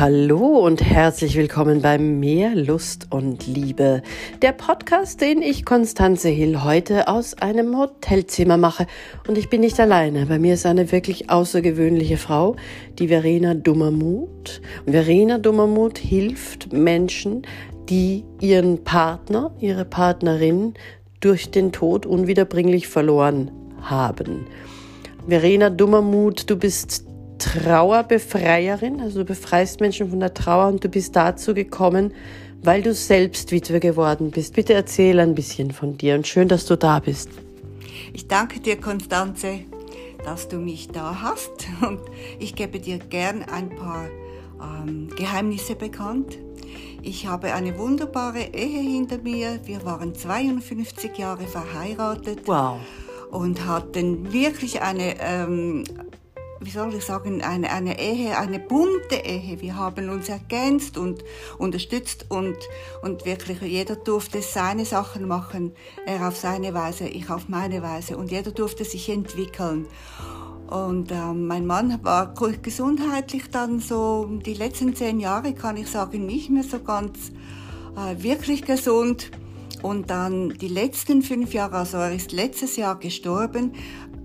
Hallo und herzlich willkommen bei Mehr Lust und Liebe, der Podcast, den ich Konstanze Hill heute aus einem Hotelzimmer mache. Und ich bin nicht alleine. Bei mir ist eine wirklich außergewöhnliche Frau, die Verena Dummermuth. Verena Dummermuth hilft Menschen, die ihren Partner, ihre Partnerin durch den Tod unwiederbringlich verloren haben. Verena Dummermuth, du bist Trauerbefreierin, also du befreist Menschen von der Trauer und du bist dazu gekommen, weil du selbst Witwe geworden bist. Bitte erzähl ein bisschen von dir und schön, dass du da bist. Ich danke dir, Konstanze, dass du mich da hast und ich gebe dir gern ein paar ähm, Geheimnisse bekannt. Ich habe eine wunderbare Ehe hinter mir. Wir waren 52 Jahre verheiratet. Wow. Und hatten wirklich eine ähm, wie soll ich sagen, eine, eine Ehe, eine bunte Ehe. Wir haben uns ergänzt und unterstützt und, und wirklich jeder durfte seine Sachen machen. Er auf seine Weise, ich auf meine Weise. Und jeder durfte sich entwickeln. Und äh, mein Mann war gesundheitlich dann so, die letzten zehn Jahre kann ich sagen, nicht mehr so ganz äh, wirklich gesund. Und dann die letzten fünf Jahre, also er ist letztes Jahr gestorben,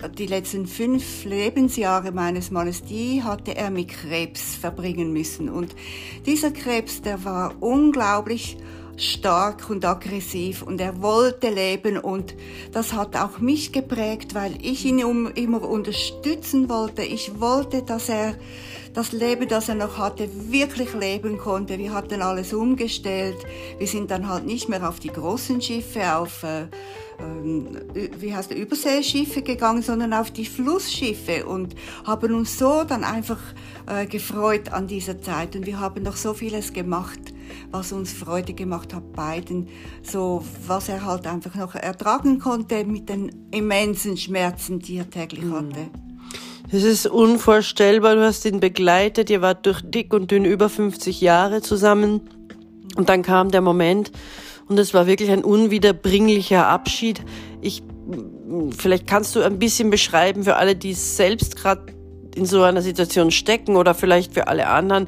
die letzten fünf Lebensjahre meines Mannes, die hatte er mit Krebs verbringen müssen. Und dieser Krebs, der war unglaublich stark und aggressiv und er wollte leben und das hat auch mich geprägt, weil ich ihn immer unterstützen wollte. Ich wollte, dass er das Leben, das er noch hatte, wirklich leben konnte. Wir hatten alles umgestellt. Wir sind dann halt nicht mehr auf die großen Schiffe, auf äh, ähm, wie heißt der, Überseeschiffe gegangen, sondern auf die Flussschiffe und haben uns so dann einfach äh, gefreut an dieser Zeit. Und wir haben noch so vieles gemacht, was uns Freude gemacht hat, beiden. So, was er halt einfach noch ertragen konnte mit den immensen Schmerzen, die er täglich mhm. hatte. Das ist unvorstellbar. Du hast ihn begleitet. Ihr wart durch dick und dünn über 50 Jahre zusammen. Und dann kam der Moment, und es war wirklich ein unwiederbringlicher Abschied. Ich, vielleicht kannst du ein bisschen beschreiben für alle, die selbst gerade in so einer Situation stecken oder vielleicht für alle anderen,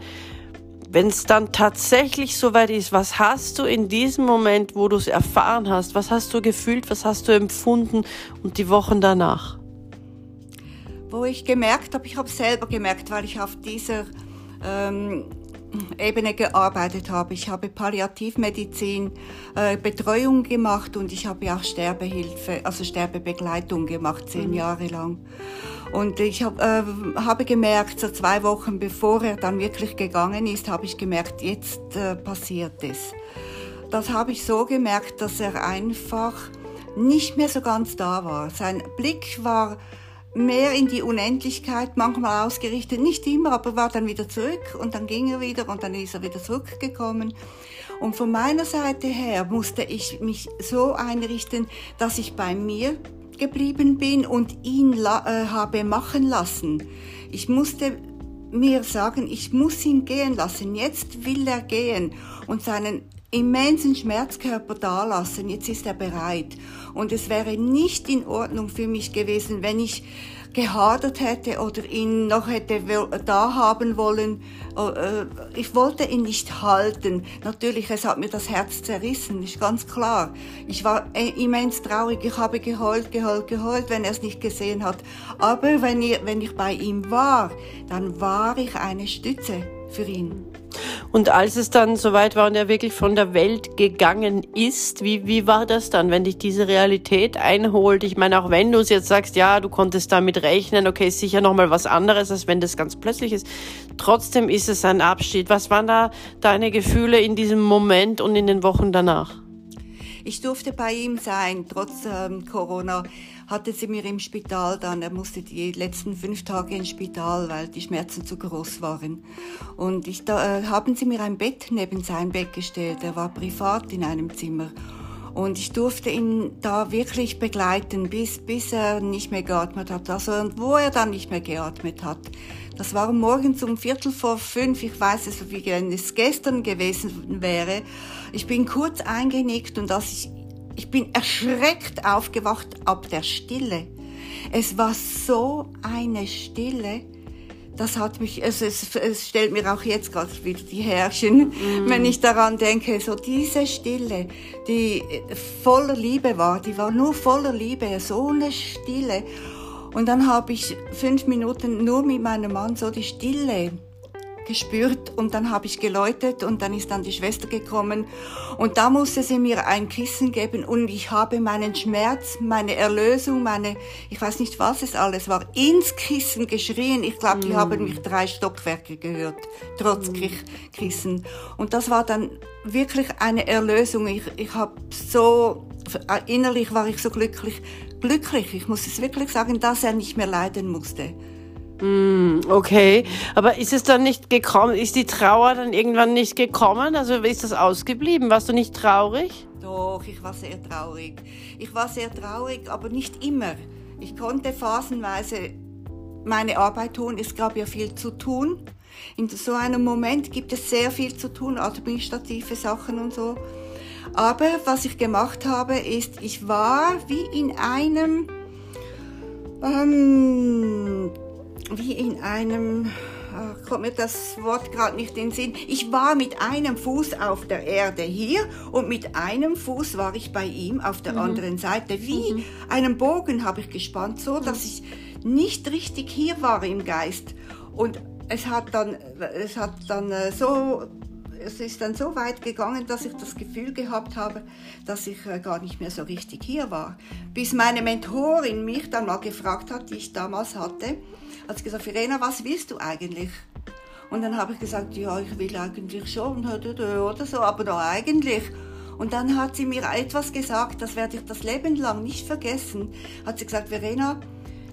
wenn es dann tatsächlich soweit ist, was hast du in diesem Moment, wo du es erfahren hast, was hast du gefühlt, was hast du empfunden und die Wochen danach? Wo ich gemerkt habe, ich habe selber gemerkt, weil ich auf dieser ähm, Ebene gearbeitet habe. Ich habe Palliativmedizin, äh, Betreuung gemacht und ich habe auch Sterbehilfe, also Sterbebegleitung gemacht, zehn mhm. Jahre lang. Und ich hab, äh, habe gemerkt, so zwei Wochen bevor er dann wirklich gegangen ist, habe ich gemerkt, jetzt äh, passiert es. Das habe ich so gemerkt, dass er einfach nicht mehr so ganz da war. Sein Blick war mehr in die Unendlichkeit manchmal ausgerichtet, nicht immer, aber war dann wieder zurück und dann ging er wieder und dann ist er wieder zurückgekommen. Und von meiner Seite her musste ich mich so einrichten, dass ich bei mir geblieben bin und ihn äh, habe machen lassen. Ich musste mir sagen, ich muss ihn gehen lassen. Jetzt will er gehen und seinen immensen Schmerzkörper dalassen. Jetzt ist er bereit. Und es wäre nicht in Ordnung für mich gewesen, wenn ich gehadert hätte oder ihn noch hätte da haben wollen. Äh, ich wollte ihn nicht halten. Natürlich, es hat mir das Herz zerrissen, ist ganz klar. Ich war äh, immens traurig. Ich habe geheult, geheult, geheult, wenn er es nicht gesehen hat. Aber wenn ich bei ihm war, dann war ich eine Stütze für ihn. Und als es dann soweit war und er wirklich von der Welt gegangen ist, wie, wie war das dann, wenn dich diese Realität einholt? Ich meine, auch wenn du es jetzt sagst, ja, du konntest damit rechnen, okay, ist sicher nochmal was anderes, als wenn das ganz plötzlich ist. Trotzdem ist es ein Abschied. Was waren da deine Gefühle in diesem Moment und in den Wochen danach? Ich durfte bei ihm sein, trotz ähm, Corona hatte sie mir im Spital dann, er musste die letzten fünf Tage ins Spital, weil die Schmerzen zu groß waren. Und ich, da äh, haben sie mir ein Bett neben sein Bett gestellt. Er war privat in einem Zimmer. Und ich durfte ihn da wirklich begleiten, bis, bis er nicht mehr geatmet hat. Also, und wo er dann nicht mehr geatmet hat. Das war morgens um Viertel vor fünf. Ich weiß es, wie es gestern gewesen wäre. Ich bin kurz eingenickt und als ich ich bin erschreckt aufgewacht ab der Stille. Es war so eine Stille, das hat mich, es, es, es stellt mir auch jetzt gerade wieder die Härchen, mm. wenn ich daran denke, so diese Stille, die voller Liebe war, die war nur voller Liebe, so eine Stille. Und dann habe ich fünf Minuten nur mit meinem Mann so die Stille gespürt und dann habe ich geläutet und dann ist dann die Schwester gekommen und da musste sie mir ein Kissen geben und ich habe meinen Schmerz, meine Erlösung, meine, ich weiß nicht was es alles war, ins Kissen geschrien. Ich glaube, die mm. haben mich drei Stockwerke gehört, trotz mm. Kissen. Und das war dann wirklich eine Erlösung. Ich, ich habe so, innerlich war ich so glücklich, glücklich, ich muss es wirklich sagen, dass er nicht mehr leiden musste. Mm, okay, aber ist es dann nicht gekommen, ist die Trauer dann irgendwann nicht gekommen? Also ist das ausgeblieben? Warst du nicht traurig? Doch, ich war sehr traurig. Ich war sehr traurig, aber nicht immer. Ich konnte phasenweise meine Arbeit tun. Es gab ja viel zu tun. In so einem Moment gibt es sehr viel zu tun, administrative Sachen und so. Aber was ich gemacht habe, ist, ich war wie in einem ähm, wie in einem, äh, kommt mir das Wort gerade nicht in den Sinn, ich war mit einem Fuß auf der Erde hier und mit einem Fuß war ich bei ihm auf der mhm. anderen Seite. Wie mhm. einen Bogen habe ich gespannt, so dass ich nicht richtig hier war im Geist. Und es hat dann, es hat dann äh, so es ist dann so weit gegangen, dass ich das Gefühl gehabt habe, dass ich äh, gar nicht mehr so richtig hier war. Bis meine Mentorin mich dann mal gefragt hat, die ich damals hatte, hat sie gesagt, Verena, was willst du eigentlich? Und dann habe ich gesagt, ja, ich will eigentlich schon oder so, aber doch eigentlich. Und dann hat sie mir etwas gesagt, das werde ich das Leben lang nicht vergessen. Hat sie gesagt, Verena,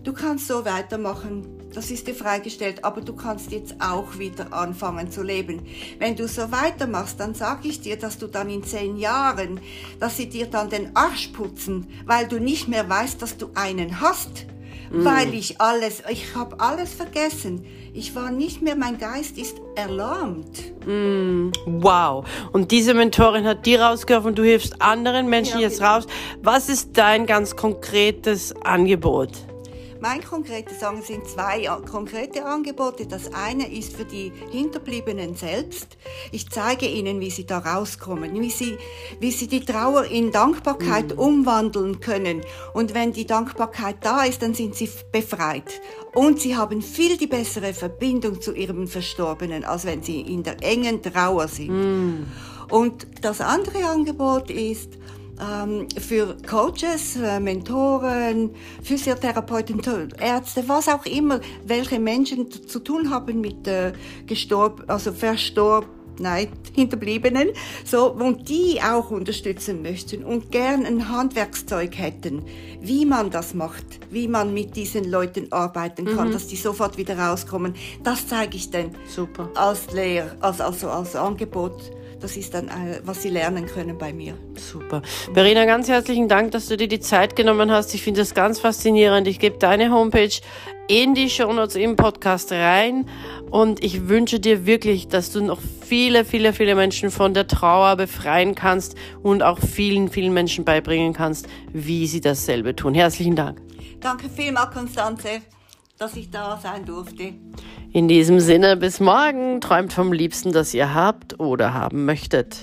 du kannst so weitermachen, das ist dir freigestellt, aber du kannst jetzt auch wieder anfangen zu leben. Wenn du so weitermachst, dann sage ich dir, dass du dann in zehn Jahren, dass sie dir dann den Arsch putzen, weil du nicht mehr weißt, dass du einen hast mm. weil ich alles, ich habe alles vergessen. Ich war nicht mehr, mein Geist ist erlahmt. Mm. Wow. Und diese Mentorin hat dir rausgeholfen, du hilfst anderen Menschen ja, jetzt raus. Was ist dein ganz konkretes Angebot? Mein konkretes Sagen sind zwei konkrete Angebote. Das eine ist für die Hinterbliebenen selbst. Ich zeige ihnen, wie sie da rauskommen, wie sie, wie sie die Trauer in Dankbarkeit mhm. umwandeln können. Und wenn die Dankbarkeit da ist, dann sind sie befreit. Und sie haben viel die bessere Verbindung zu ihrem Verstorbenen, als wenn sie in der engen Trauer sind. Mhm. Und das andere Angebot ist, für Coaches, äh, Mentoren, Physiotherapeuten, Ärzte, was auch immer, welche Menschen zu tun haben mit äh, gestorben, also verstorben, nein, Hinterbliebenen, so, und die auch unterstützen möchten und gern ein Handwerkszeug hätten, wie man das macht, wie man mit diesen Leuten arbeiten kann, mhm. dass die sofort wieder rauskommen, das zeige ich dann Super. als Lehr, als, also als Angebot das ist dann, was sie lernen können bei mir. Super. Verena, ganz herzlichen Dank, dass du dir die Zeit genommen hast. Ich finde das ganz faszinierend. Ich gebe deine Homepage in die Shownotes im Podcast rein und ich wünsche dir wirklich, dass du noch viele, viele, viele Menschen von der Trauer befreien kannst und auch vielen, vielen Menschen beibringen kannst, wie sie dasselbe tun. Herzlichen Dank. Danke vielmals, Konstanze, dass ich da sein durfte. In diesem Sinne, bis morgen. Träumt vom Liebsten, das ihr habt oder haben möchtet.